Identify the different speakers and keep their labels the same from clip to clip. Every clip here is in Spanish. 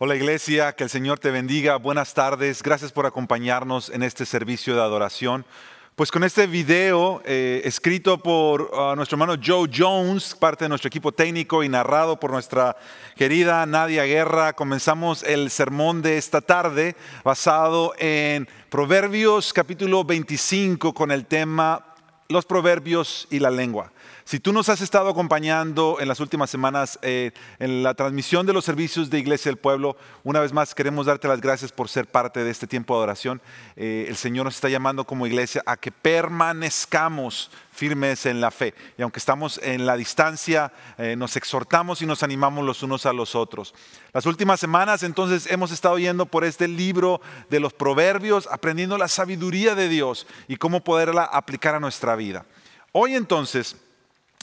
Speaker 1: Hola iglesia, que el Señor te bendiga. Buenas tardes. Gracias por acompañarnos en este servicio de adoración. Pues con este video eh, escrito por uh, nuestro hermano Joe Jones, parte de nuestro equipo técnico y narrado por nuestra querida Nadia Guerra, comenzamos el sermón de esta tarde basado en Proverbios capítulo 25 con el tema Los proverbios y la lengua. Si tú nos has estado acompañando en las últimas semanas eh, en la transmisión de los servicios de Iglesia del Pueblo, una vez más queremos darte las gracias por ser parte de este tiempo de adoración. Eh, el Señor nos está llamando como iglesia a que permanezcamos firmes en la fe. Y aunque estamos en la distancia, eh, nos exhortamos y nos animamos los unos a los otros. Las últimas semanas entonces hemos estado yendo por este libro de los proverbios, aprendiendo la sabiduría de Dios y cómo poderla aplicar a nuestra vida. Hoy entonces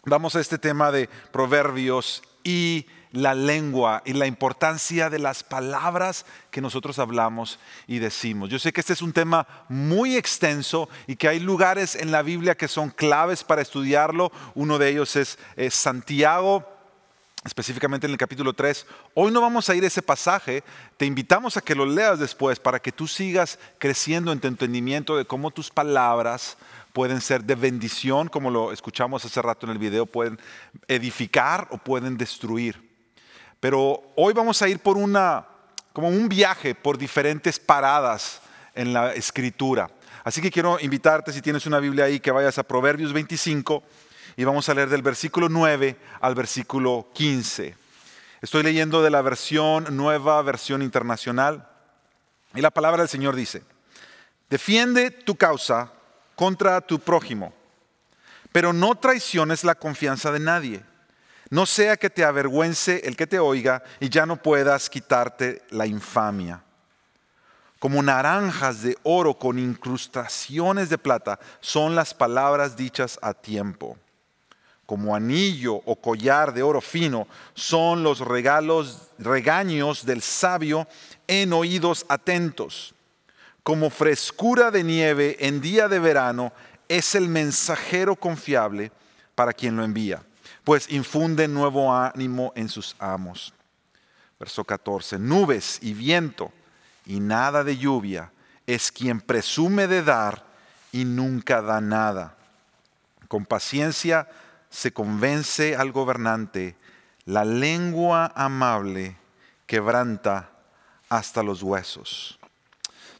Speaker 1: vamos a este tema de proverbios y la lengua y la importancia de las palabras que nosotros hablamos y decimos. Yo sé que este es un tema muy extenso y que hay lugares en la Biblia que son claves para estudiarlo. Uno de ellos es, Santiago, específicamente en el capítulo 3. Hoy no vamos a ir a ese pasaje, te invitamos a que lo leas después para que tú sigas creciendo en tu entendimiento de cómo tus palabras pueden ser de bendición, como lo escuchamos hace rato en el video, pueden edificar o pueden destruir. Pero hoy vamos a ir por una, como un viaje por diferentes paradas en la escritura. Así que quiero invitarte, si tienes una Biblia ahí, que vayas a Proverbios 25 y vamos a leer del versículo 9 al versículo 15. Estoy leyendo de la versión nueva, versión internacional. Y la palabra del Señor dice, defiende tu causa contra tu prójimo, pero no traiciones la confianza de nadie. No sea que te avergüence el que te oiga y ya no puedas quitarte la infamia. Como naranjas de oro con incrustaciones de plata son las palabras dichas a tiempo. Como anillo o collar de oro fino son los regalos, regaños del sabio en oídos atentos como frescura de nieve en día de verano, es el mensajero confiable para quien lo envía, pues infunde nuevo ánimo en sus amos. Verso 14, nubes y viento y nada de lluvia es quien presume de dar y nunca da nada. Con paciencia se convence al gobernante, la lengua amable quebranta hasta los huesos.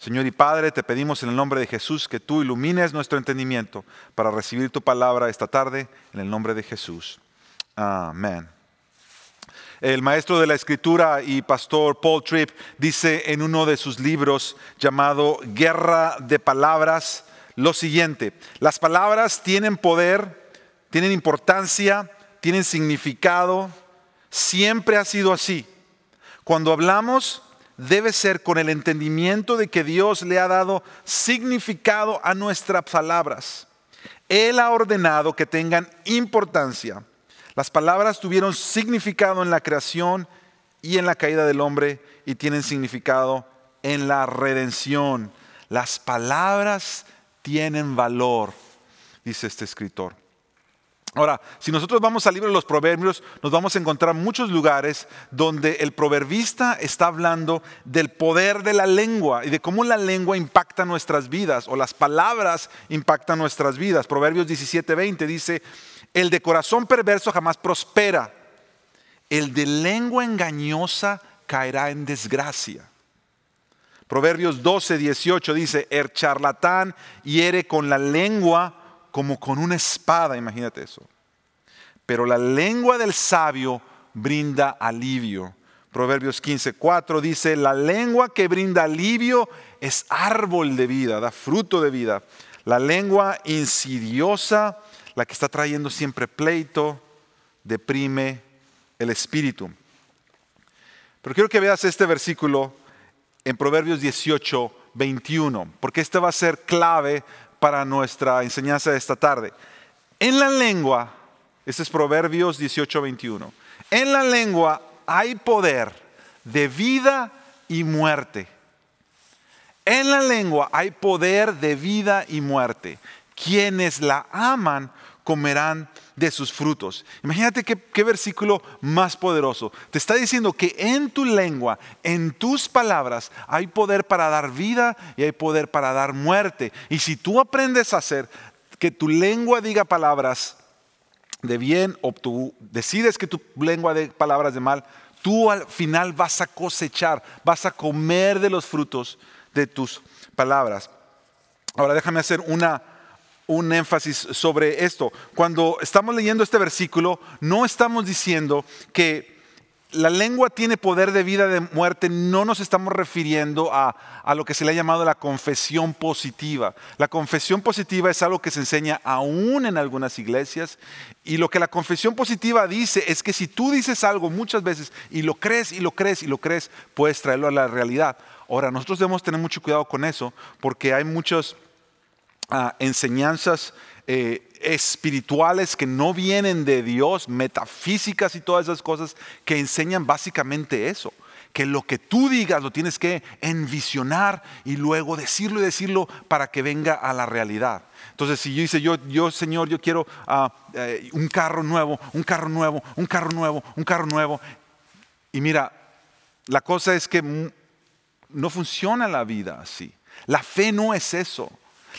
Speaker 1: Señor y Padre, te pedimos en el nombre de Jesús que tú ilumines nuestro entendimiento para recibir tu palabra esta tarde, en el nombre de Jesús. Amén. El maestro de la escritura y pastor Paul Tripp dice en uno de sus libros llamado Guerra de Palabras lo siguiente, las palabras tienen poder, tienen importancia, tienen significado, siempre ha sido así. Cuando hablamos, debe ser con el entendimiento de que Dios le ha dado significado a nuestras palabras. Él ha ordenado que tengan importancia. Las palabras tuvieron significado en la creación y en la caída del hombre y tienen significado en la redención. Las palabras tienen valor, dice este escritor. Ahora, si nosotros vamos al libro de los proverbios, nos vamos a encontrar muchos lugares donde el proverbista está hablando del poder de la lengua y de cómo la lengua impacta nuestras vidas o las palabras impactan nuestras vidas. Proverbios 17:20 dice, el de corazón perverso jamás prospera, el de lengua engañosa caerá en desgracia. Proverbios 12:18 dice, el charlatán hiere con la lengua como con una espada, imagínate eso. Pero la lengua del sabio brinda alivio. Proverbios 15:4 dice, la lengua que brinda alivio es árbol de vida, da fruto de vida. La lengua insidiosa, la que está trayendo siempre pleito, deprime el espíritu. Pero quiero que veas este versículo en Proverbios 18, 21, porque este va a ser clave para nuestra enseñanza de esta tarde. En la lengua, este es Proverbios 18, 21, en la lengua hay poder de vida y muerte. En la lengua hay poder de vida y muerte. Quienes la aman comerán de sus frutos. Imagínate qué, qué, versículo más poderoso. Te está diciendo que en tu lengua, en tus palabras, hay poder para dar vida y hay poder para dar muerte. Y si tú aprendes a hacer que tu lengua diga palabras de bien o tú decides que tu lengua de palabras de mal, tú al final vas a cosechar, vas a comer de los frutos de tus palabras. Ahora déjame hacer una, un énfasis sobre esto. Cuando estamos leyendo este versículo, no estamos diciendo que la lengua tiene poder de vida, de muerte, no nos estamos refiriendo a, a, lo que se le ha llamado la confesión positiva. La confesión positiva es algo que se enseña aún en algunas iglesias y lo que la confesión positiva dice es que si tú dices algo muchas veces y lo crees y lo crees y lo crees, puedes traerlo a la realidad. Ahora, nosotros debemos tener mucho cuidado con eso porque hay muchas enseñanzas eh, espirituales que no vienen de Dios, metafísicas y todas esas cosas que enseñan básicamente eso. Que lo que tú digas lo tienes que envisionar y luego decirlo y decirlo para que venga a la realidad. Entonces, si yo dice, yo, yo Señor, yo quiero uh, eh, un carro nuevo, un carro nuevo, un carro nuevo, un carro nuevo. Y mira, la cosa es que no funciona la vida así. La fe no es eso.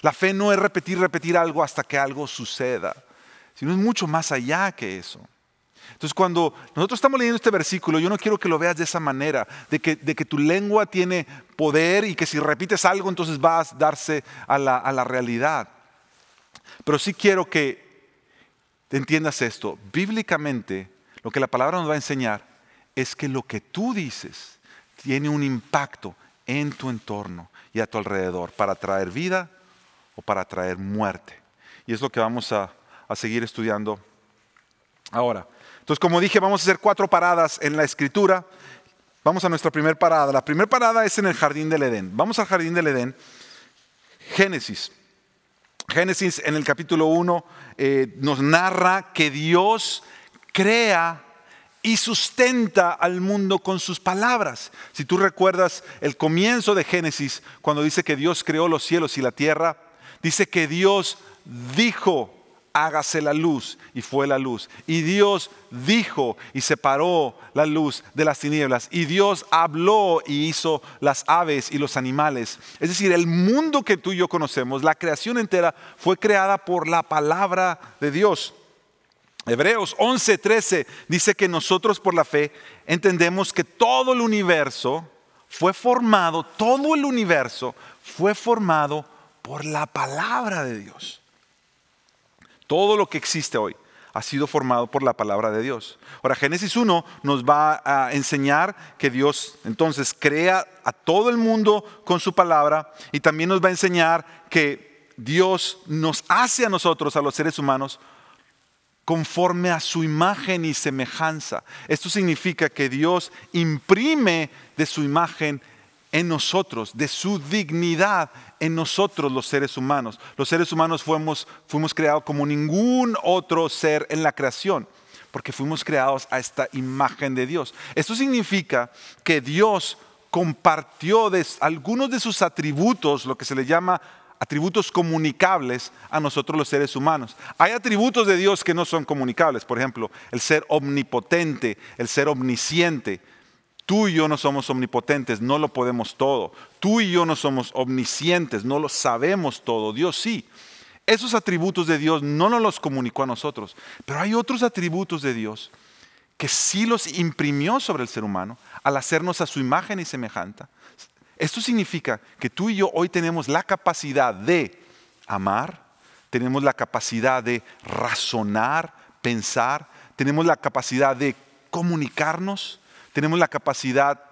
Speaker 1: La fe no es repetir, repetir algo hasta que algo suceda, sino es mucho más allá que eso. Entonces cuando nosotros estamos leyendo este versículo, yo no quiero que lo veas de esa manera, de que, tu lengua tiene poder y que si repites algo entonces vas a darse a la, a la realidad. Pero sí quiero que entiendas esto. Bíblicamente, lo que la palabra nos va a enseñar es que lo que tú dices tiene un impacto en tu entorno y a tu alrededor para traer vida o para traer muerte. Y es lo que vamos a, seguir estudiando ahora. Entonces, como dije, vamos a hacer cuatro paradas en la escritura. Vamos a nuestra primera parada. La primera parada es en el jardín del Edén. Vamos al jardín del Edén. Génesis. Génesis en el capítulo 1 eh, nos narra que Dios crea y sustenta al mundo con sus palabras. Si tú recuerdas el comienzo de Génesis, cuando dice que Dios creó los cielos y la tierra, Dice que Dios dijo, hágase la luz, y fue la luz. Y Dios dijo y separó la luz de las tinieblas. Y Dios habló y hizo las aves y los animales. Es decir, el mundo que tú y yo conocemos, la creación entera, fue creada por la palabra de Dios. Hebreos 11:13 dice que nosotros por la fe entendemos que todo el universo fue formado, todo el universo fue formado por la palabra de Dios. Todo lo que existe hoy ha sido formado por la palabra de Dios. Ahora, Génesis 1 nos va a enseñar que Dios entonces crea a todo el mundo con su palabra y también nos va a enseñar que Dios nos hace a nosotros, a los seres humanos, conforme a su imagen y semejanza. Esto significa que Dios imprime de su imagen en nosotros, de su dignidad en nosotros los seres humanos. Los seres humanos fuimos, fuimos creados como ningún otro ser en la creación, porque fuimos creados a esta imagen de Dios. Esto significa que Dios compartió algunos de sus atributos, lo que se le llama atributos comunicables a nosotros los seres humanos. Hay atributos de Dios que no son comunicables, por ejemplo, el ser omnipotente, el ser omnisciente, Tú y yo no somos omnipotentes, no lo podemos todo. Tú y yo no somos omniscientes, no lo sabemos todo. Dios sí. Esos atributos de Dios no nos los comunicó a nosotros, pero hay otros atributos de Dios que sí los imprimió sobre el ser humano al hacernos a su imagen y semejanza. Esto significa que tú y yo hoy tenemos la capacidad de amar, tenemos la capacidad de razonar, pensar, tenemos la capacidad de comunicarnos, tenemos la capacidad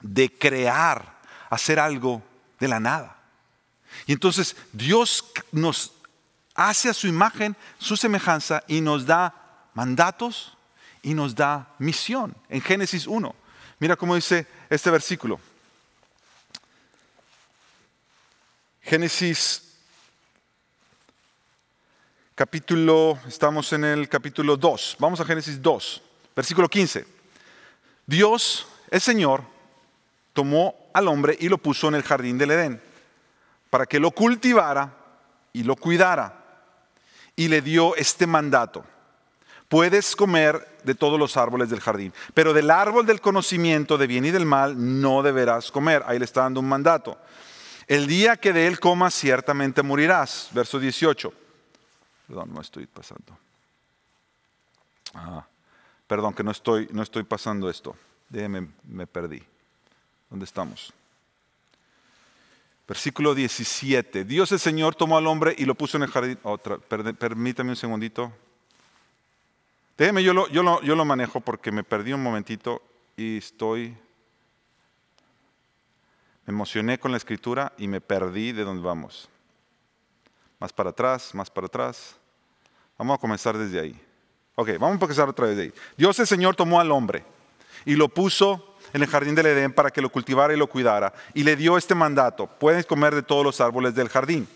Speaker 1: de crear, hacer algo de la nada. Y entonces Dios nos hace a su imagen, su semejanza y nos da mandatos y nos da misión. En Génesis 1, mira cómo dice este versículo. Génesis capítulo, estamos en el capítulo 2, vamos a Génesis 2, versículo 15. Dios, el Señor, tomó al hombre y lo puso en el jardín del Edén para que lo cultivara y lo cuidara. y le dio este mandato. Puedes comer de todos los árboles del jardín, pero del árbol del conocimiento de bien y del mal no deberás comer. Ahí le está dando un mandato. El día que de él comas ciertamente morirás. Verso 18. Perdón, no estoy pasando. Ah, perdón, que no estoy, no estoy pasando esto. Déjeme, me perdí. ¿Dónde estamos? Versículo 17. Dios el Señor tomó al hombre y lo puso en el jardín. Permítame un segundito. Déjeme, yo lo, yo, lo, yo lo manejo porque me perdí un momentito y estoy... Me emocioné con la escritura y me perdí de dónde vamos. Más para atrás, más para atrás. Vamos a comenzar desde ahí. Ok, vamos a comenzar otra vez de ahí. Dios el Señor tomó al hombre y lo puso en el jardín del Edén para que lo cultivara y lo cuidara. Y le dio este mandato, puedes comer de todos los árboles del jardín,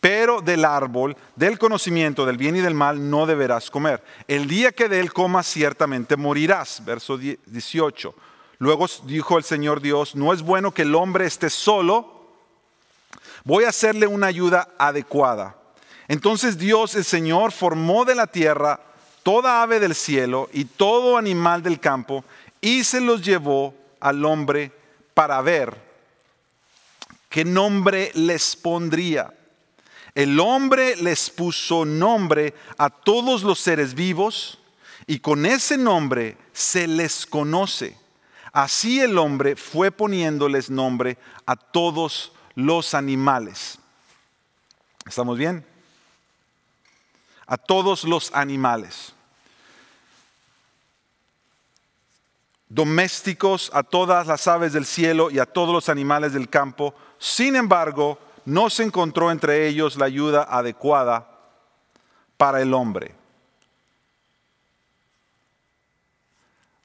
Speaker 1: pero del árbol del conocimiento del bien y del mal no deberás comer. El día que de él comas ciertamente morirás. Verso 18. Luego dijo el Señor Dios, no es bueno que el hombre esté solo, voy a hacerle una ayuda adecuada. Entonces Dios el Señor formó de la tierra toda ave del cielo y todo animal del campo y se los llevó al hombre para ver qué nombre les pondría. El hombre les puso nombre a todos los seres vivos y con ese nombre se les conoce. Así el hombre fue poniéndoles nombre a todos los animales. ¿Estamos bien? A todos los animales. Domésticos, a todas las aves del cielo y a todos los animales del campo. Sin embargo, no se encontró entre ellos la ayuda adecuada para el hombre.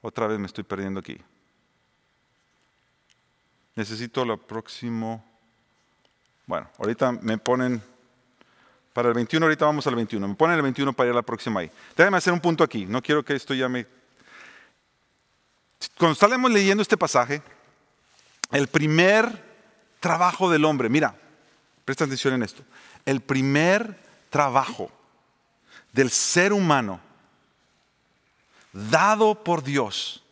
Speaker 1: Otra vez me estoy perdiendo aquí. Necesito lo próximo. Bueno, ahorita me ponen para el 21, ahorita vamos al 21. Me ponen el 21 para ir a la próxima ahí. Déjame hacer un punto aquí. No quiero que esto ya me cuando estamos leyendo este pasaje, el primer trabajo del hombre, mira, presta atención en esto, el primer trabajo del ser humano dado por Dios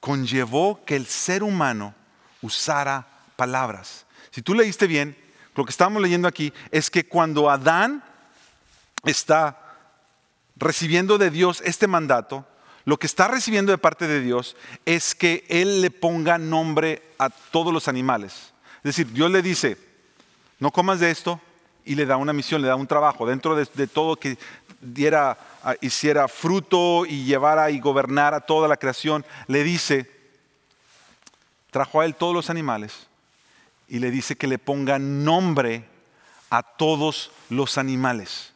Speaker 1: conllevó que el ser humano usara palabras. Si tú leíste bien, lo que estamos leyendo aquí es que cuando Adán está recibiendo de Dios este mandato, lo que está recibiendo de parte de Dios es que Él le ponga nombre a todos los animales. Es decir, Dios le dice, no comas de esto y le da una misión, le da un trabajo. Dentro de, todo que diera, ah, hiciera fruto y llevara y gobernara toda la creación, le dice, trajo a Él todos los animales y le dice que le ponga nombre a todos los animales.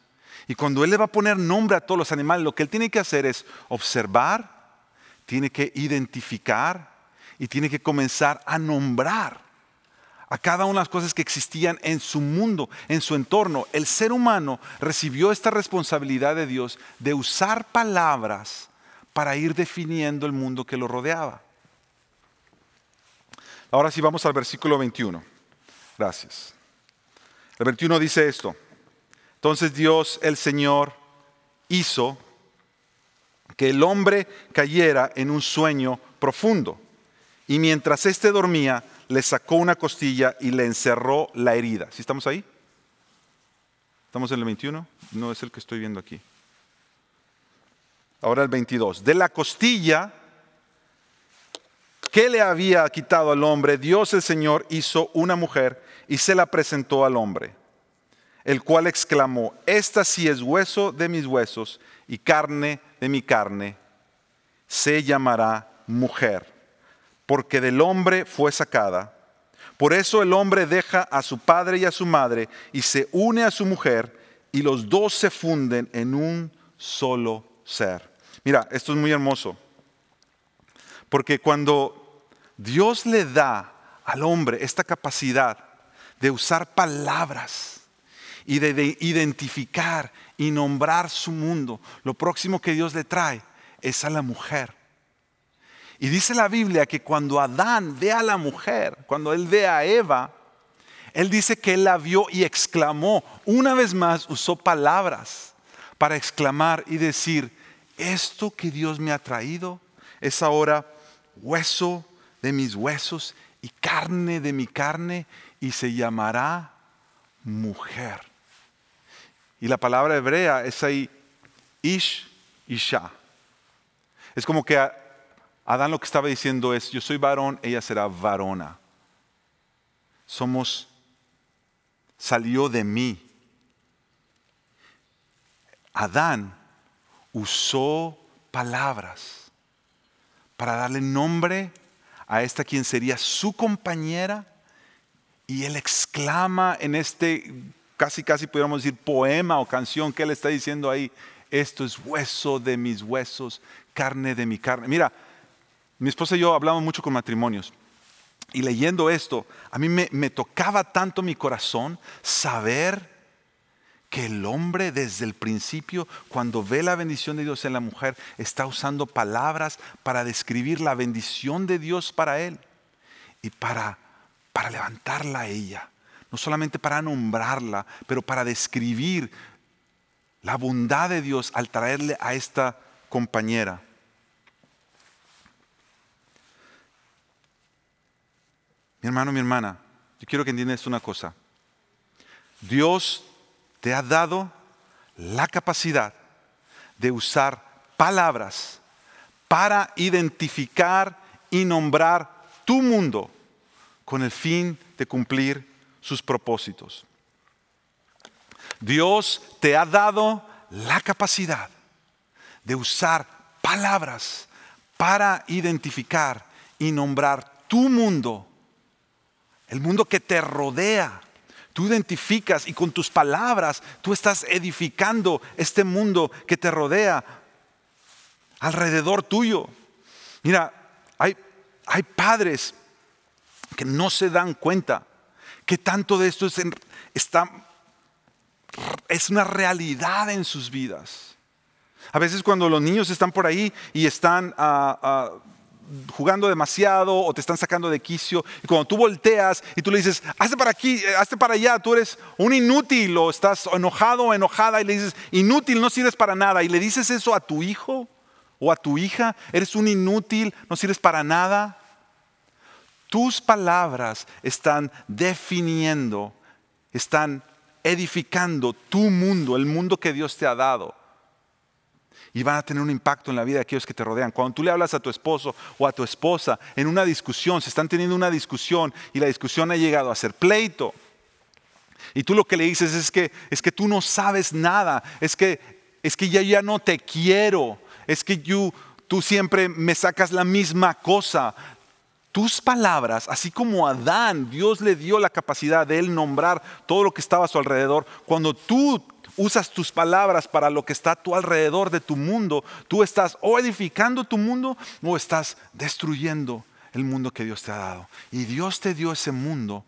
Speaker 1: Y cuando Él le va a poner nombre a todos los animales, lo que Él tiene que hacer es observar, tiene que identificar y tiene que comenzar a nombrar a cada una de las cosas que existían en su mundo, en su entorno. El ser humano recibió esta responsabilidad de Dios de usar palabras para ir definiendo el mundo que lo rodeaba. Ahora sí vamos al versículo 21. Gracias. El 21 dice esto. Entonces Dios, el Señor, hizo que el hombre cayera en un sueño profundo. Y mientras éste dormía, le sacó una costilla y le encerró la herida. ¿Sí estamos ahí? ¿Estamos en el 21? No es el que estoy viendo aquí. Ahora el 22. De la costilla que le había quitado al hombre, Dios el Señor hizo una mujer y se la presentó al hombre el cual exclamó, esta sí es hueso de mis huesos y carne de mi carne, se llamará mujer, porque del hombre fue sacada. Por eso el hombre deja a su padre y a su madre y se une a su mujer y los dos se funden en un solo ser. Mira, esto es muy hermoso, porque cuando Dios le da al hombre esta capacidad de usar palabras, y de, identificar y nombrar su mundo, lo próximo que Dios le trae es a la mujer. Y dice la Biblia que cuando Adán ve a la mujer, cuando él ve a Eva, Él dice que él la vio y exclamó. Una vez más usó palabras para exclamar y decir, esto que Dios me ha traído es ahora hueso de mis huesos y carne de mi carne y se llamará mujer. Y la palabra hebrea es ahí ish, isha. Es como que Adán lo que estaba diciendo es, yo soy varón, ella será varona. Somos, salió de mí. Adán usó palabras para darle nombre a esta quien sería su compañera y él exclama en este casi casi pudiéramos decir poema o canción que él está diciendo ahí, esto es hueso de mis huesos, carne de mi carne. Mira, mi esposa y yo hablamos mucho con matrimonios y leyendo esto, a mí me, me tocaba tanto mi corazón saber que el hombre desde el principio, cuando ve la bendición de Dios en la mujer, está usando palabras para describir la bendición de Dios para él y para, para levantarla a ella. No solamente para nombrarla, pero para describir la bondad de Dios al traerle a esta compañera. Mi hermano, mi hermana, yo quiero que entiendas una cosa. Dios te ha dado la capacidad de usar palabras para identificar y nombrar tu mundo con el fin de cumplir sus propósitos. Dios te ha dado la capacidad de usar palabras para identificar y nombrar tu mundo, el mundo que te rodea, tú identificas y con tus palabras tú estás edificando este mundo que te rodea alrededor tuyo. Mira, hay, hay padres que no se dan cuenta que tanto de esto es, está, es una realidad en sus vidas. A veces cuando los niños están por ahí y están... ah, ah, jugando demasiado o te están sacando de quicio. Y cuando tú volteas y tú le dices, hazte para aquí, eh, hazte para allá, tú eres un inútil o estás enojado o enojada y le dices, inútil, no sirves para nada. Y le dices eso a tu hijo o a tu hija, eres un inútil, no sirves para nada. Tus palabras están definiendo, están edificando tu mundo, el mundo que Dios te ha dado y van a tener un impacto en la vida de aquellos que te rodean. Cuando tú le hablas a tu esposo o a tu esposa en una discusión, se están teniendo una discusión y la discusión ha llegado a ser pleito. Y tú lo que le dices es que es que tú no sabes nada, es que es que ya ya no te quiero, es que tú tú siempre me sacas la misma cosa. Tus palabras, así como Adán, Dios le dio la capacidad de él nombrar todo lo que estaba a su alrededor. Cuando tú usas tus palabras para lo que está a tu alrededor de tu mundo, tú estás o edificando tu mundo o estás destruyendo el mundo que Dios te ha dado. Y Dios te dio ese mundo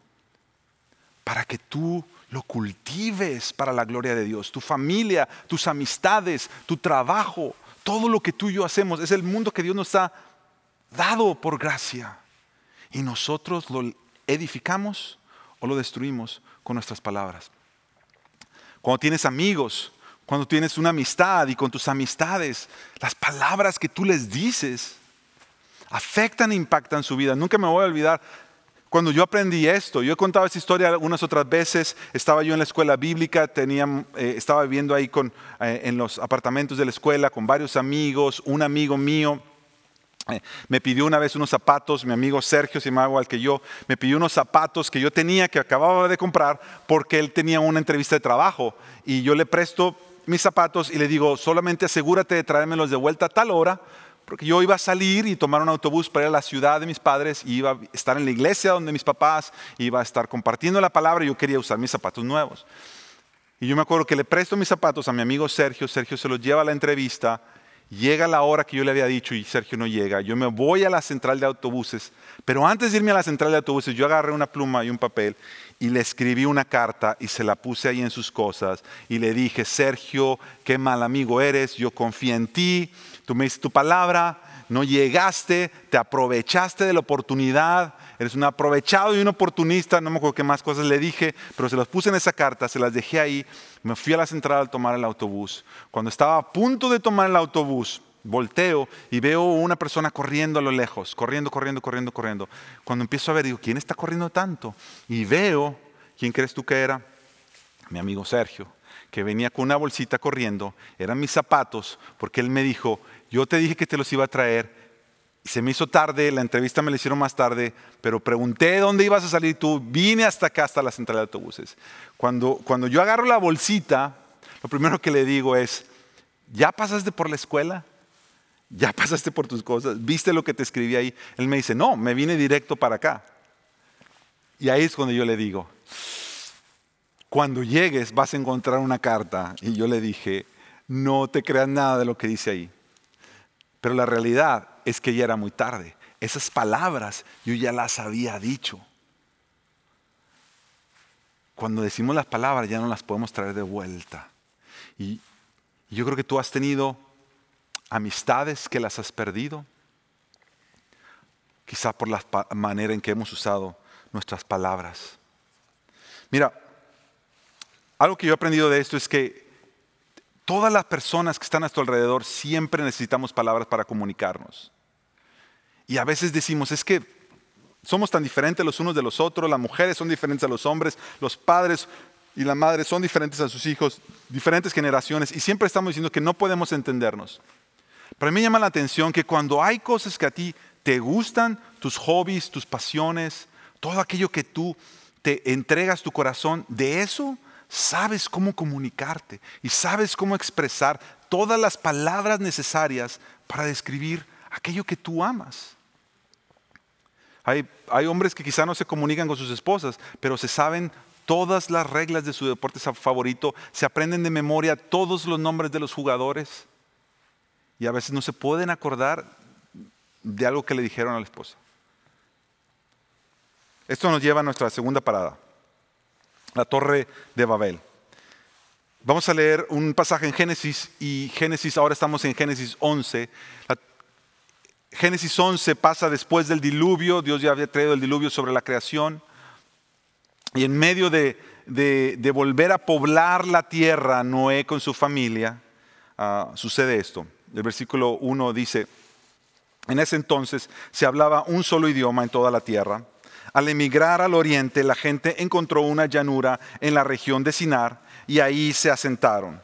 Speaker 1: para que tú lo cultives para la gloria de Dios. Tu familia, tus amistades, tu trabajo, todo lo que tú y yo hacemos es el mundo que Dios nos ha dado por gracia. Y nosotros lo edificamos o lo destruimos con nuestras palabras. Cuando tienes amigos, cuando tienes una amistad y con tus amistades, las palabras que tú les dices afectan e impactan su vida. Nunca me voy a olvidar cuando yo aprendí esto, yo he contado esta historia algunas otras veces, estaba yo en la escuela bíblica, tenía, eh, estaba viviendo ahí con, eh, en los apartamentos de la escuela con varios amigos, un amigo mío me pidió una vez unos zapatos, mi amigo Sergio, si me hago al que yo, me pidió unos zapatos que yo tenía, que acababa de comprar, porque él tenía una entrevista de trabajo. Y yo le presto mis zapatos y le digo, solamente asegúrate de traérmelos de vuelta a tal hora, porque yo iba a salir y tomar un autobús para ir a la ciudad de mis padres, y iba a estar en la iglesia donde mis papás, iba a estar compartiendo la palabra y yo quería usar mis zapatos nuevos. Y yo me acuerdo que le presto mis zapatos a mi amigo Sergio, Sergio se los lleva a la entrevista Llega la hora que yo le había dicho y Sergio no llega. Yo me voy a la central de autobuses, pero antes de irme a la central de autobuses, yo agarré una pluma y un papel y le escribí una carta y se la puse ahí en sus cosas y le dije, Sergio, qué mal amigo eres, yo confío en ti, tú me dices tu palabra, no llegaste, te aprovechaste de la oportunidad, eres un aprovechado y un oportunista, no me acuerdo qué más cosas le dije, pero se las puse en esa carta, se las dejé ahí, me fui a la central a tomar el autobús. Cuando estaba a punto de tomar el autobús, volteo y veo una persona corriendo a lo lejos, corriendo, corriendo, corriendo, corriendo. Cuando empiezo a ver, digo, ¿quién está corriendo tanto? Y veo, ¿quién crees tú que era? Mi amigo Sergio, que venía con una bolsita corriendo, eran mis zapatos, porque él me dijo, yo te dije que te los iba a traer. Se me hizo tarde, la entrevista me la hicieron más tarde, pero pregunté dónde ibas a salir tú. Vine hasta acá, hasta la central de autobuses. Cuando, cuando yo agarro la bolsita, lo primero que le digo es, ¿ya pasaste por la escuela? ¿Ya pasaste por tus cosas? ¿Viste lo que te escribí ahí? Él me dice, no, me vine directo para acá. Y ahí es cuando yo le digo, cuando llegues vas a encontrar una carta. Y yo le dije, no te creas nada de lo que dice ahí. Pero la realidad es que ya era muy tarde. Esas palabras yo ya las había dicho. Cuando decimos las palabras ya no las podemos traer de vuelta. Y yo creo que tú has tenido amistades que las has perdido, quizá por la manera en que hemos usado nuestras palabras. Mira, algo que yo he aprendido de esto es que todas las personas que están a tu alrededor siempre necesitamos palabras para comunicarnos. Y a veces decimos, es que somos tan diferentes los unos de los otros, las mujeres son diferentes a los hombres, los padres y las madres son diferentes a sus hijos, diferentes generaciones, y siempre estamos diciendo que no podemos entendernos. Pero a mí me llama la atención que cuando hay cosas que a ti te gustan, tus hobbies, tus pasiones, todo aquello que tú te entregas tu corazón, de eso sabes cómo comunicarte y sabes cómo expresar todas las palabras necesarias para describir aquello que tú amas. Hay, hombres que quizá no se comunican con sus esposas, pero se saben todas las reglas de su deporte favorito, se aprenden de memoria todos los nombres de los jugadores y a veces no se pueden acordar de algo que le dijeron a la esposa. Esto nos lleva a nuestra segunda parada la torre de Babel. Vamos a leer un pasaje en Génesis y Génesis, ahora estamos en Génesis 11. Génesis 11 pasa después del diluvio, Dios ya había traído el diluvio sobre la creación y en medio de, volver a poblar la tierra, Noé con su familia, ah, sucede esto. El versículo 1 dice, en ese entonces se hablaba un solo idioma en toda la tierra al emigrar al oriente, la gente encontró una llanura en la región de Sinar y ahí se asentaron.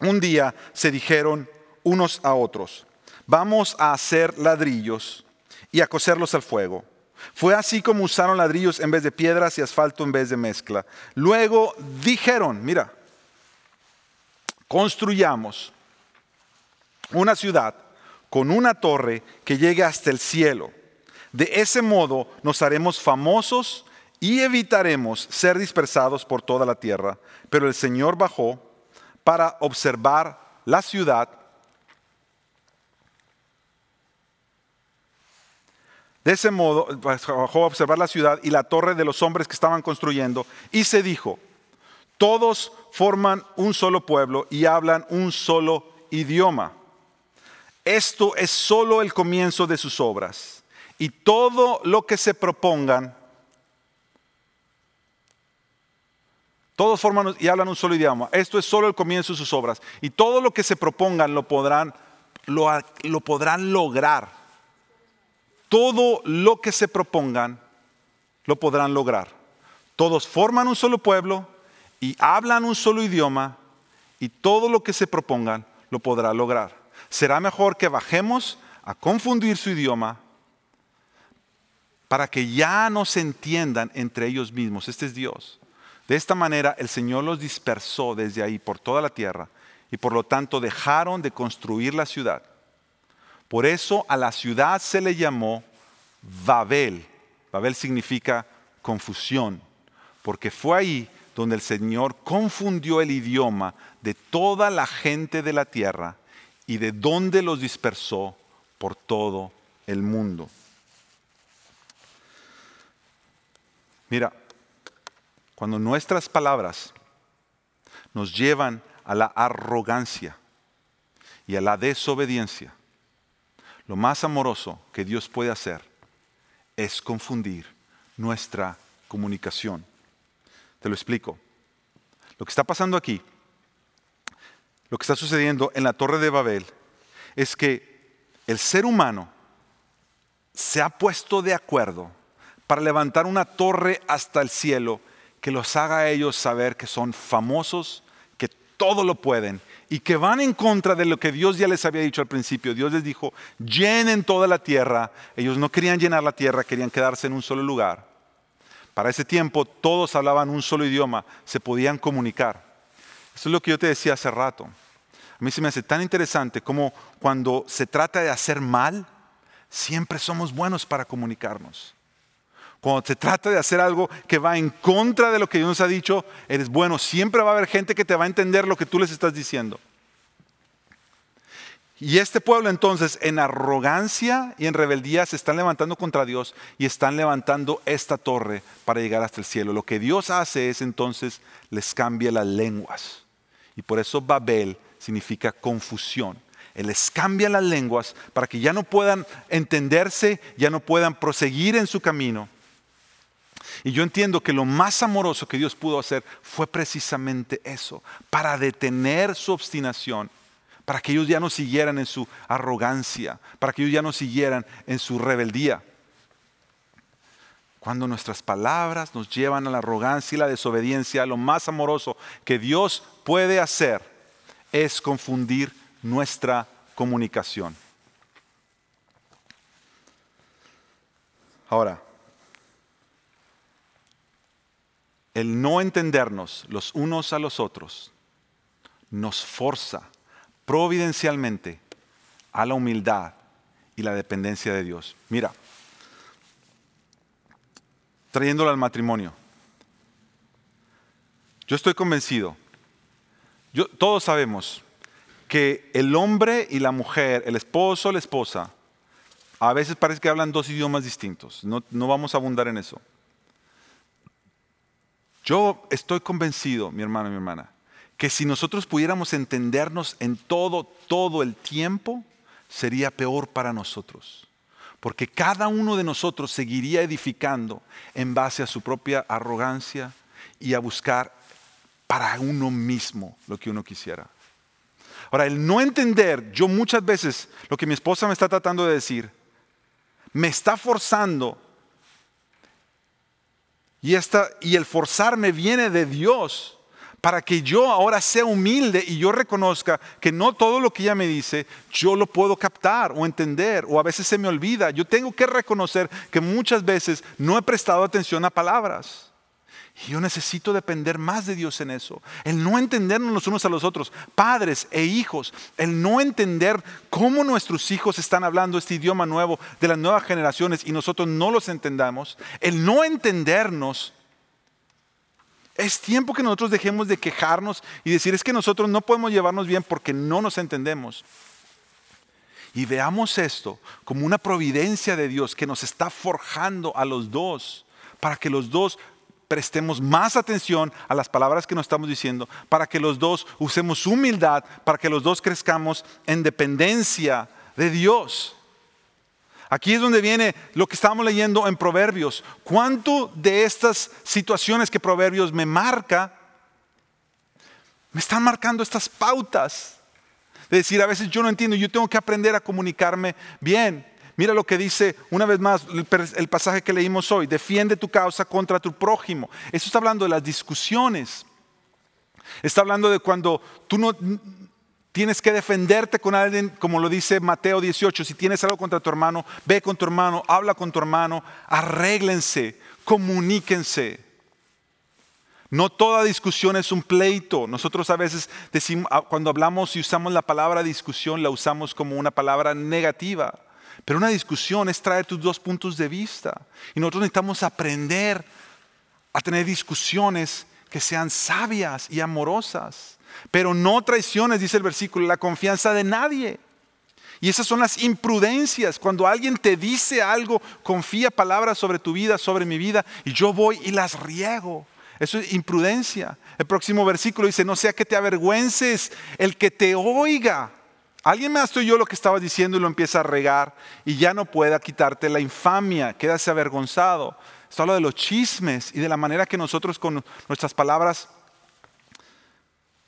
Speaker 1: Un día se dijeron unos a otros, vamos a hacer ladrillos y a coserlos al fuego. Fue así como usaron ladrillos en vez de piedras y asfalto en vez de mezcla. Luego dijeron, mira, construyamos una ciudad con una torre que llegue hasta el cielo de ese modo nos haremos famosos y evitaremos ser dispersados por toda la tierra. Pero el Señor bajó para observar la ciudad. De ese modo bajó a observar la ciudad y la torre de los hombres que estaban construyendo y se dijo, todos forman un solo pueblo y hablan un solo idioma. Esto es solo el comienzo de sus obras y todo lo que se propongan, todos forman y hablan un solo idioma. Esto es solo el comienzo de sus obras. Y todo lo que se propongan lo podrán, lo, lo podrán lograr. Todo lo que se propongan lo podrán lograr. Todos forman un solo pueblo y hablan un solo idioma y todo lo que se propongan lo podrá lograr. Será mejor que bajemos a confundir su idioma para que ya no se entiendan entre ellos mismos. Este es Dios. De esta manera el Señor los dispersó desde ahí por toda la tierra y por lo tanto dejaron de construir la ciudad. Por eso a la ciudad se le llamó Babel. Babel significa confusión, porque fue ahí donde el Señor confundió el idioma de toda la gente de la tierra y de donde los dispersó por todo el mundo. Mira, cuando nuestras palabras nos llevan a la arrogancia y a la desobediencia, lo más amoroso que Dios puede hacer es confundir nuestra comunicación. Te lo explico. Lo que está pasando aquí, lo que está sucediendo en la torre de Babel, es que el ser humano se ha puesto de acuerdo para levantar una torre hasta el cielo que los haga a ellos saber que son famosos, que todo lo pueden y que van en contra de lo que Dios ya les había dicho al principio. Dios les dijo, llenen toda la tierra. Ellos no querían llenar la tierra, querían quedarse en un solo lugar. Para ese tiempo todos hablaban un solo idioma, se podían comunicar. Eso es lo que yo te decía hace rato. A mí se me hace tan interesante como cuando se trata de hacer mal, siempre somos buenos para comunicarnos. Cuando se trata de hacer algo que va en contra de lo que Dios nos ha dicho, eres bueno. Siempre va a haber gente que te va a entender lo que tú les estás diciendo. Y este pueblo entonces en arrogancia y en rebeldía se están levantando contra Dios y están levantando esta torre para llegar hasta el cielo. Lo que Dios hace es entonces les cambia las lenguas. Y por eso Babel significa confusión. Él les cambia las lenguas para que ya no puedan entenderse, ya no puedan proseguir en su camino. Y yo entiendo que lo más amoroso que Dios pudo hacer fue precisamente eso, para detener su obstinación, para que ellos ya no siguieran en su arrogancia, para que ellos ya no siguieran en su rebeldía. Cuando nuestras palabras nos llevan a la arrogancia y la desobediencia, lo más amoroso que Dios puede hacer es confundir nuestra comunicación. Ahora, el no entendernos los unos a los otros nos forza providencialmente a la humildad y la dependencia de Dios. Mira, trayéndolo al matrimonio, yo estoy convencido, yo, todos sabemos que el hombre y la mujer, el esposo o la esposa, a veces parece que hablan dos idiomas distintos, no, no vamos a abundar en eso. Yo estoy convencido, mi hermano y mi hermana, que si nosotros pudiéramos entendernos en todo, todo el tiempo, sería peor para nosotros. Porque cada uno de nosotros seguiría edificando en base a su propia arrogancia y a buscar para uno mismo lo que uno quisiera. Ahora, el no entender, yo muchas veces, lo que mi esposa me está tratando de decir, me está forzando y, esta, y el forzarme viene de Dios para que yo ahora sea humilde y yo reconozca que no todo lo que ella me dice yo lo puedo captar o entender o a veces se me olvida. Yo tengo que reconocer que muchas veces no he prestado atención a palabras. Y yo necesito depender más de Dios en eso. El no entendernos los unos a los otros, padres e hijos. El no entender cómo nuestros hijos están hablando este idioma nuevo de las nuevas generaciones y nosotros no los entendamos. El no entendernos. Es tiempo que nosotros dejemos de quejarnos y decir es que nosotros no podemos llevarnos bien porque no nos entendemos. Y veamos esto como una providencia de Dios que nos está forjando a los dos para que los dos prestemos más atención a las palabras que nos estamos diciendo, para que los dos usemos humildad, para que los dos crezcamos en dependencia de Dios. Aquí es donde viene lo que estábamos leyendo en Proverbios. ¿Cuánto de estas situaciones que Proverbios me marca, me están marcando estas pautas? De decir, a veces yo no entiendo, yo tengo que aprender a comunicarme bien. Mira lo que dice una vez más el pasaje que leímos hoy. Defiende tu causa contra tu prójimo. Eso está hablando de las discusiones. Está hablando de cuando tú no tienes que defenderte con alguien, como lo dice Mateo 18. Si tienes algo contra tu hermano, ve con tu hermano, habla con tu hermano, arréglense, comuníquense. No toda discusión es un pleito. Nosotros a veces decimos, cuando hablamos y usamos la palabra discusión, la usamos como una palabra negativa. Pero una discusión es traer tus dos puntos de vista. Y nosotros necesitamos aprender a tener discusiones que sean sabias y amorosas. Pero no traiciones, dice el versículo, la confianza de nadie. Y esas son las imprudencias. Cuando alguien te dice algo, confía palabras sobre tu vida, sobre mi vida, y yo voy y las riego. Eso es imprudencia. El próximo versículo dice, no sea que te avergüences el que te oiga Alguien más yo lo que estaba diciendo y lo empieza a regar y ya no pueda quitarte la infamia, quédase avergonzado. Esto habla de los chismes y de la manera que nosotros con nuestras palabras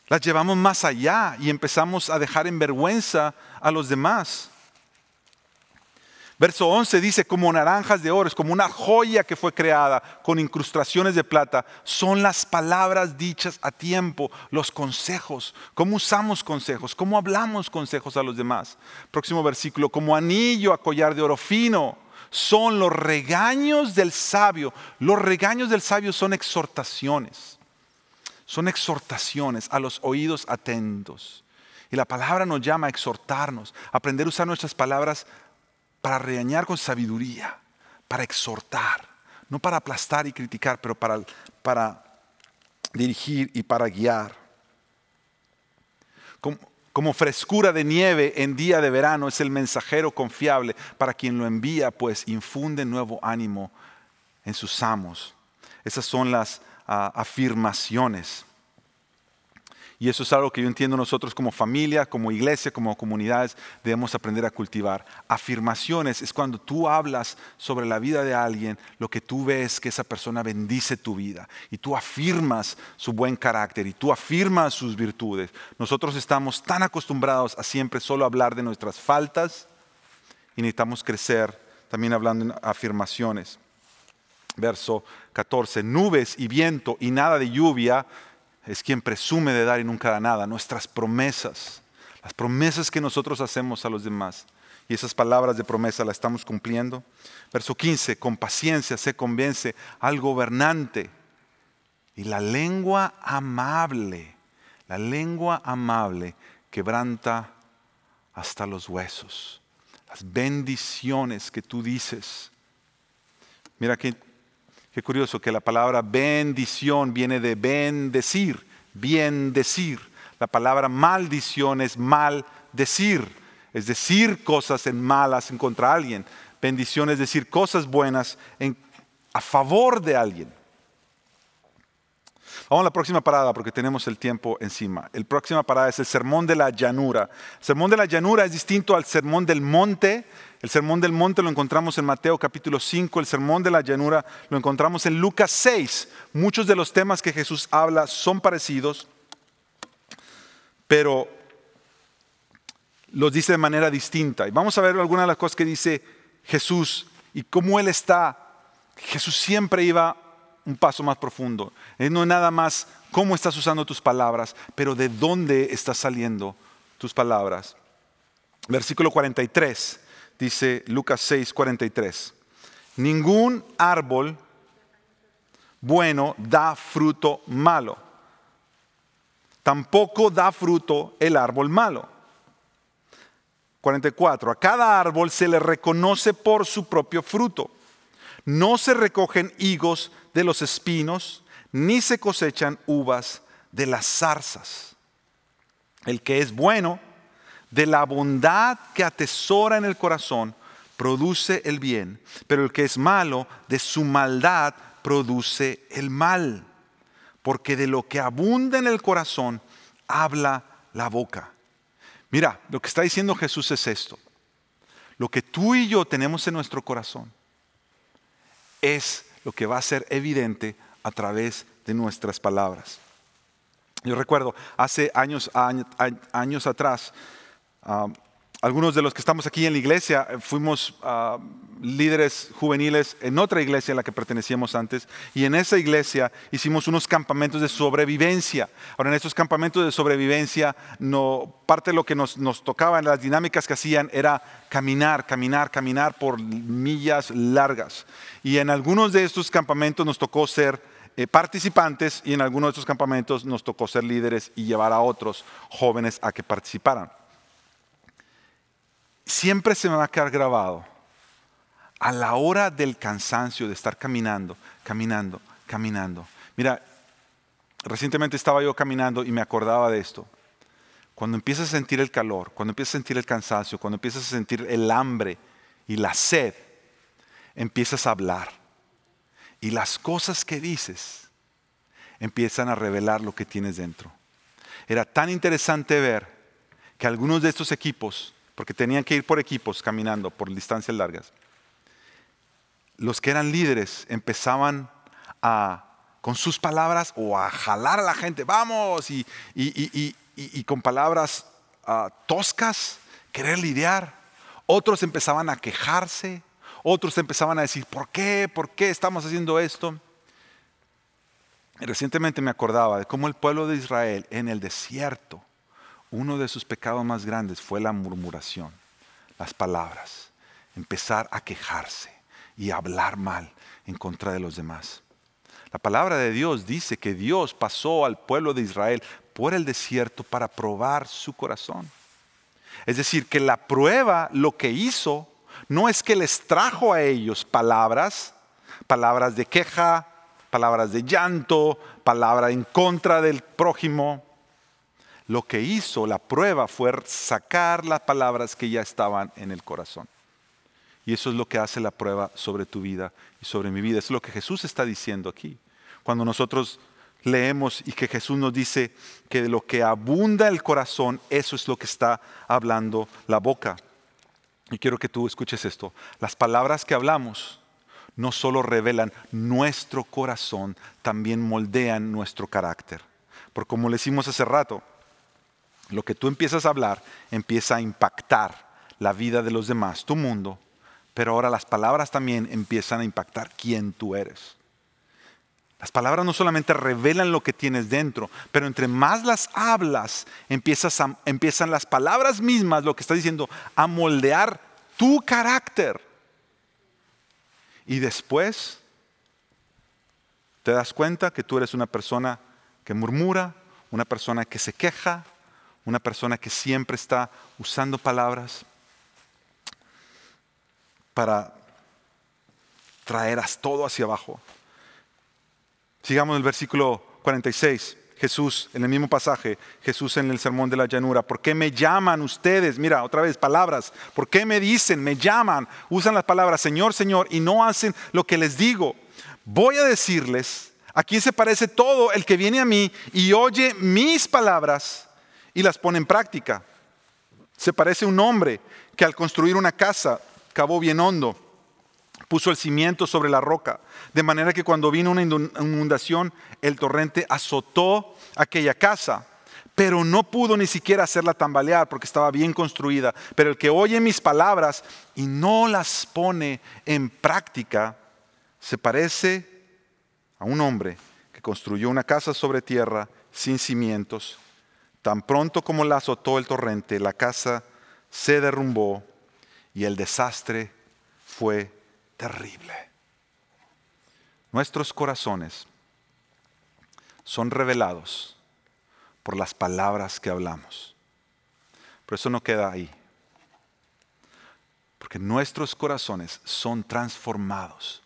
Speaker 1: las llevamos más allá y empezamos a dejar en vergüenza a los demás. Verso 11 dice, como naranjas de oro, es como una joya que fue creada con incrustaciones de plata. Son las palabras dichas a tiempo, los consejos, cómo usamos consejos, cómo hablamos consejos a los demás. Próximo versículo, como anillo a collar de oro fino. Son los regaños del sabio. Los regaños del sabio son exhortaciones. Son exhortaciones a los oídos atentos. Y la palabra nos llama a exhortarnos, a aprender a usar nuestras palabras para regañar con sabiduría, para exhortar, no para aplastar y criticar, pero para, dirigir y para guiar. Como, frescura de nieve en día de verano es el mensajero confiable para quien lo envía, pues infunde nuevo ánimo en sus amos. Esas son las uh, afirmaciones. Y eso es algo que yo entiendo nosotros como familia, como iglesia, como comunidades, debemos aprender a cultivar. Afirmaciones es cuando tú hablas sobre la vida de alguien, lo que tú ves que esa persona bendice tu vida y tú afirmas su buen carácter y tú afirmas sus virtudes. Nosotros estamos tan acostumbrados a siempre solo hablar de nuestras faltas y necesitamos crecer también hablando en afirmaciones. Verso 14, nubes y viento y nada de lluvia es quien presume de dar y nunca da nada. Nuestras promesas, las promesas que nosotros hacemos a los demás. Y esas palabras de promesa las estamos cumpliendo. Verso 15, con paciencia se convence al gobernante. Y la lengua amable, la lengua amable quebranta hasta los huesos. Las bendiciones que tú dices. Mira que Qué curioso que la palabra bendición viene de bendecir, bien decir. La palabra maldición es mal decir, es decir cosas en malas en contra alguien. Bendición es decir cosas buenas en, a favor de alguien. Vamos a la próxima parada porque tenemos el tiempo encima. La próxima parada es el sermón de la llanura. El sermón de la llanura es distinto al sermón del monte el sermón del monte lo encontramos en Mateo capítulo 5, el sermón de la llanura lo encontramos en Lucas 6. Muchos de los temas que Jesús habla son parecidos, pero los dice de manera distinta. Y vamos a ver algunas de las cosas que dice Jesús y cómo Él está. Jesús siempre iba un paso más profundo. No es nada más cómo estás usando tus palabras, pero de dónde estás saliendo tus palabras. Versículo 43 dice Lucas 6, 43. Ningún árbol bueno da fruto malo. Tampoco da fruto el árbol malo. 44. A cada árbol se le reconoce por su propio fruto. No se recogen higos de los espinos, ni se cosechan uvas de las zarzas. El que es bueno, de la bondad que atesora en el corazón, produce el bien, pero el que es malo, de su maldad, produce el mal. Porque de lo que abunda en el corazón, habla la boca. Mira, lo que está diciendo Jesús es esto. Lo que tú y yo tenemos en nuestro corazón es lo que va a ser evidente a través de nuestras palabras. Yo recuerdo, hace años, años, atrás, Ah, algunos de los que estamos aquí en la iglesia eh, fuimos ah, líderes juveniles en otra iglesia a la que pertenecíamos antes y en esa iglesia hicimos unos campamentos de sobrevivencia. Ahora en estos campamentos de sobrevivencia parte de lo que nos, nos tocaba en las dinámicas que hacían era caminar, caminar, caminar por millas largas. Y en algunos de estos campamentos nos tocó ser eh, participantes y en algunos de estos campamentos nos tocó ser líderes y llevar a otros jóvenes a que participaran siempre se me va a quedar grabado. A la hora del cansancio de estar caminando, caminando, caminando. Mira, recientemente estaba yo caminando y me acordaba de esto. Cuando empiezas a sentir el calor, cuando empiezas a sentir el cansancio, cuando empiezas a sentir el hambre y la sed, empiezas a hablar. Y las cosas que dices empiezan a revelar lo que tienes dentro. Era tan interesante ver que algunos de estos equipos, porque tenían que ir por equipos caminando por distancias largas, los que eran líderes empezaban a, con sus palabras o a jalar a la gente, vamos, y, con palabras ah, toscas, querer lidiar. Otros empezaban a quejarse, otros empezaban a decir, ¿por qué? ¿Por qué estamos haciendo esto? Recientemente me acordaba de cómo el pueblo de Israel en el desierto, uno de sus pecados más grandes fue la murmuración, las palabras, empezar a quejarse y hablar mal en contra de los demás. La palabra de Dios dice que Dios pasó al pueblo de Israel por el desierto para probar su corazón. Es decir, que la prueba lo que hizo no es que les trajo a ellos palabras, palabras de queja, palabras de llanto, palabra en contra del prójimo. Lo que hizo la prueba fue sacar las palabras que ya estaban en el corazón. Y eso es lo que hace la prueba sobre tu vida y sobre mi vida. es lo que Jesús está diciendo aquí. Cuando nosotros leemos y que Jesús nos dice que de lo que abunda el corazón, eso es lo que está hablando la boca. Y quiero que tú escuches esto. Las palabras que hablamos no solo revelan nuestro corazón, también moldean nuestro carácter. Porque como le decimos hace rato, lo que tú empiezas a hablar empieza a impactar la vida de los demás, tu mundo, pero ahora las palabras también empiezan a impactar quién tú eres. Las palabras no solamente revelan lo que tienes dentro, pero entre más las hablas, empiezan las palabras mismas, lo que está diciendo, a moldear tu carácter. Y después te das cuenta que tú eres una persona que murmura, una persona que se queja, una persona que siempre está usando palabras para traer todo hacia abajo. Sigamos el versículo 46. Jesús, en el mismo pasaje, Jesús en el sermón de la llanura, ¿por qué me llaman ustedes? Mira, otra vez palabras, ¿por qué me dicen, me llaman? Usan las palabras Señor, Señor y no hacen lo que les digo. Voy a decirles, ¿a quién se parece todo el que viene a mí y oye mis palabras y las pone en práctica? Se parece un hombre que al construir una casa cavó bien hondo puso el cimiento sobre la roca, de manera que cuando vino una inundación, el torrente azotó aquella casa, pero no pudo ni siquiera hacerla tambalear porque estaba bien construida. Pero el que oye mis palabras y no las pone en práctica, se parece a un hombre que construyó una casa sobre tierra sin cimientos. Tan pronto como la azotó el torrente, la casa se derrumbó y el desastre fue terrible. Nuestros corazones son revelados por las palabras que hablamos. Pero eso no queda ahí. Porque nuestros corazones son transformados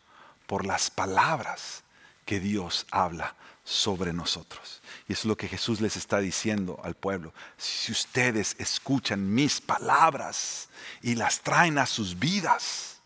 Speaker 1: por las palabras que Dios habla sobre nosotros. Y eso es lo que Jesús les está diciendo al pueblo. Si ustedes escuchan mis palabras y las traen a sus vidas,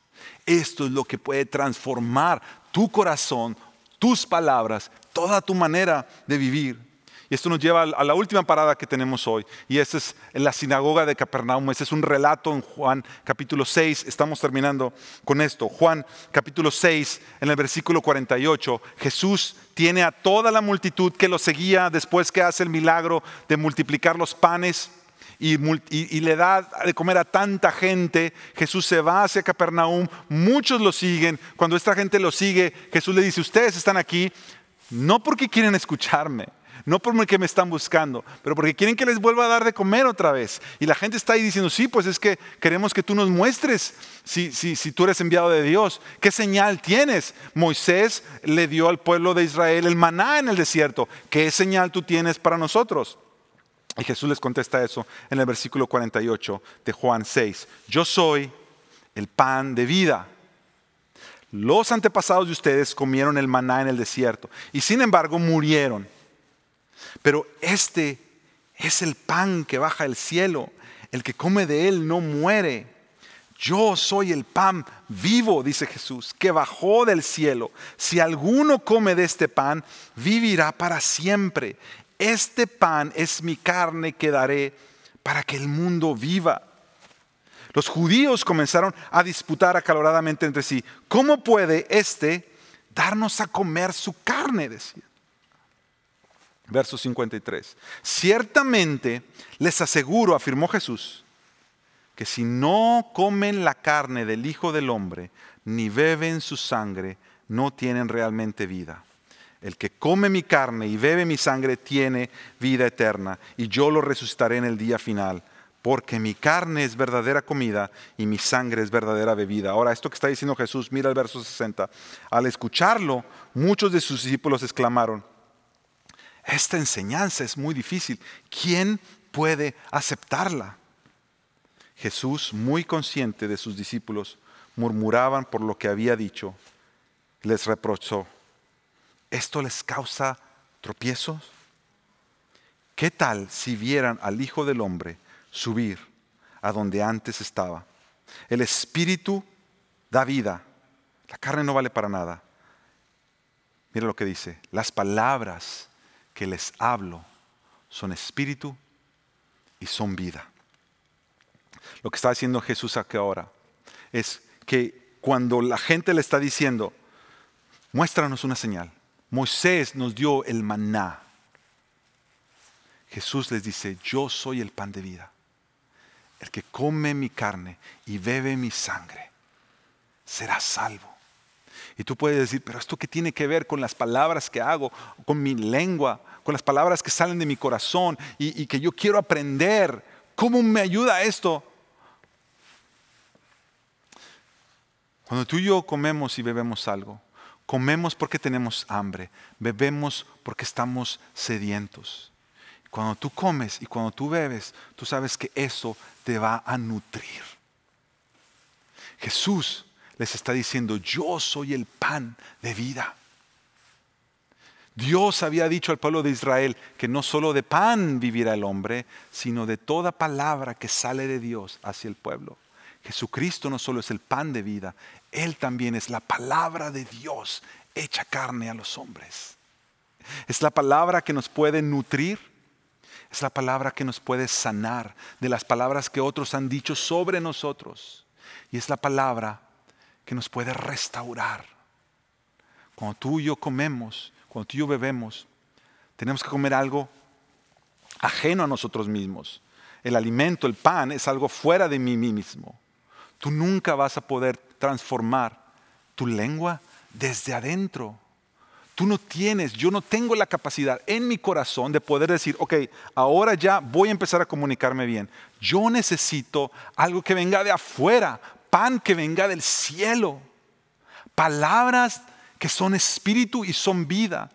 Speaker 1: esto es lo que puede transformar tu corazón, tus palabras, toda tu manera de vivir. Y esto nos lleva a la última parada que tenemos hoy, y esta es la sinagoga de Capernaum. Ese es un relato en Juan capítulo 6. Estamos terminando con esto. Juan capítulo 6, en el versículo 48, Jesús tiene a toda la multitud que lo seguía después que hace el milagro de multiplicar los panes y, le da de comer a tanta gente. Jesús se va hacia Capernaum, muchos lo siguen. Cuando esta gente lo sigue, Jesús le dice, ustedes están aquí no porque quieren escucharme, no porque me están buscando, pero porque quieren que les vuelva a dar de comer otra vez. Y la gente está ahí diciendo, sí, pues es que queremos que tú nos muestres si, si, si, tú eres enviado de Dios. ¿Qué señal tienes? Moisés le dio al pueblo de Israel el maná en el desierto. ¿Qué señal tú tienes para nosotros? Y Jesús les contesta eso en el versículo 48 de Juan 6. Yo soy el pan de vida. Los antepasados de ustedes comieron el maná en el desierto y sin embargo murieron. Pero este es el pan que baja del cielo. El que come de él no muere. Yo soy el pan vivo, dice Jesús, que bajó del cielo. Si alguno come de este pan, vivirá para siempre este pan es mi carne que daré para que el mundo viva. Los judíos comenzaron a disputar acaloradamente entre sí, ¿cómo puede éste darnos a comer su carne? Decía. Verso 53. Ciertamente les aseguro, afirmó Jesús, que si no comen la carne del Hijo del Hombre, ni beben su sangre, no tienen realmente vida. El que come mi carne y bebe mi sangre tiene vida eterna, y yo lo resucitaré en el día final, porque mi carne es verdadera comida y mi sangre es verdadera bebida. Ahora, esto que está diciendo Jesús, mira el verso 60. Al escucharlo, muchos de sus discípulos exclamaron, esta enseñanza es muy difícil. ¿Quién puede aceptarla? Jesús, muy consciente de sus discípulos, murmuraban por lo que había dicho, les reprochó, ¿esto les causa tropiezos? ¿Qué tal si vieran al Hijo del Hombre subir a donde antes estaba? El Espíritu da vida, la carne no vale para nada. Mira lo que dice, las palabras que les hablo son espíritu y son vida. Lo que está haciendo Jesús aquí ahora es que cuando la gente le está diciendo, muéstranos una señal, Moisés nos dio el maná. Jesús les dice, yo soy el pan de vida. El que come mi carne y bebe mi sangre será salvo. Y tú puedes decir, pero esto qué tiene que ver con las palabras que hago, con mi lengua, con las palabras que salen de mi corazón y, y que yo quiero aprender. ¿Cómo me ayuda esto? Cuando tú y yo comemos y bebemos algo, comemos porque tenemos hambre, bebemos porque estamos sedientos. Cuando tú comes y cuando tú bebes, tú sabes que eso te va a nutrir. Jesús les está diciendo, yo soy el pan de vida. Dios había dicho al pueblo de Israel que no solo de pan vivirá el hombre, sino de toda palabra que sale de Dios hacia el pueblo. Jesucristo no solo es el pan de vida, Él también es la palabra de Dios hecha carne a los hombres. Es la palabra que nos puede nutrir, es la palabra que nos puede sanar de las palabras que otros han dicho sobre nosotros. Y es la palabra que nos puede restaurar. Cuando tú y yo comemos, cuando tú y yo bebemos, tenemos que comer algo ajeno a nosotros mismos. El alimento, el pan, es algo fuera de mí mismo. Tú nunca vas a poder transformar tu lengua desde adentro. Tú no tienes, yo no tengo la capacidad en mi corazón de poder decir, ok, ahora ya voy a empezar a comunicarme bien. Yo necesito algo que venga de afuera pan que venga del cielo, palabras que son espíritu y son vida,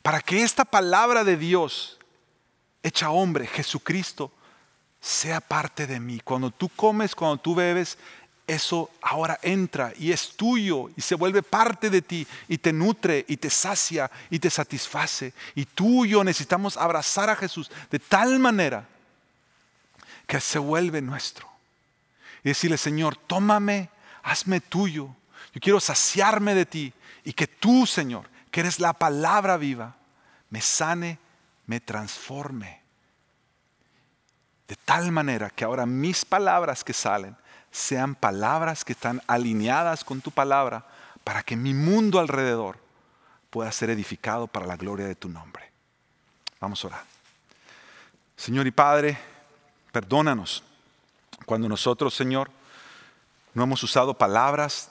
Speaker 1: para que esta palabra de Dios, hecha hombre, Jesucristo, sea parte de mí. Cuando tú comes, cuando tú bebes, eso ahora entra y es tuyo y se vuelve parte de ti y te nutre y te sacia y te satisface. Y tú necesitamos abrazar a Jesús de tal manera que se vuelve nuestro y decirle, Señor, tómame, hazme tuyo. Yo quiero saciarme de ti y que tú, Señor, que eres la palabra viva, me sane, me transforme. De tal manera que ahora mis palabras que salen sean palabras que están alineadas con tu palabra para que mi mundo alrededor pueda ser edificado para la gloria de tu nombre. Vamos a orar. Señor y Padre, perdónanos cuando nosotros, Señor, no hemos usado palabras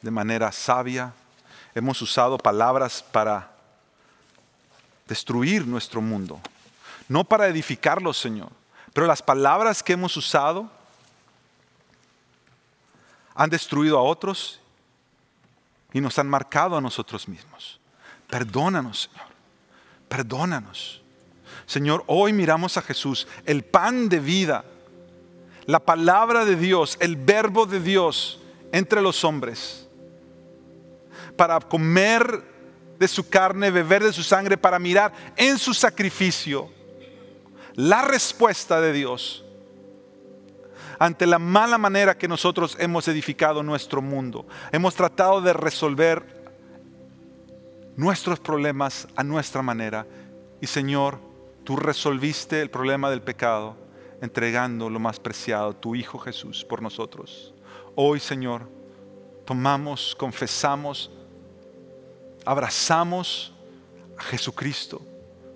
Speaker 1: de manera sabia, hemos usado palabras para destruir nuestro mundo, no para edificarlo, Señor, pero las palabras que hemos usado han destruido a otros y nos han marcado a nosotros mismos. Perdónanos, Señor. Perdónanos. Señor, hoy miramos a Jesús, el pan de vida, la palabra de Dios, el verbo de Dios entre los hombres, para comer de su carne, beber de su sangre, para mirar en su sacrificio la respuesta de Dios ante la mala manera que nosotros hemos edificado nuestro mundo. Hemos tratado de resolver nuestros problemas a nuestra manera. Y Señor, tú resolviste el problema del pecado entregando lo más preciado, tu Hijo Jesús, por nosotros. Hoy, Señor, tomamos, confesamos, abrazamos a Jesucristo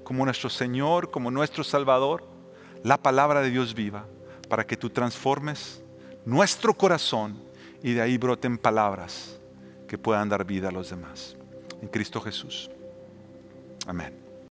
Speaker 1: como nuestro Señor, como nuestro Salvador, la palabra de Dios viva, para que tú transformes nuestro corazón y de ahí broten palabras que puedan dar vida a los demás. En Cristo Jesús. Amén.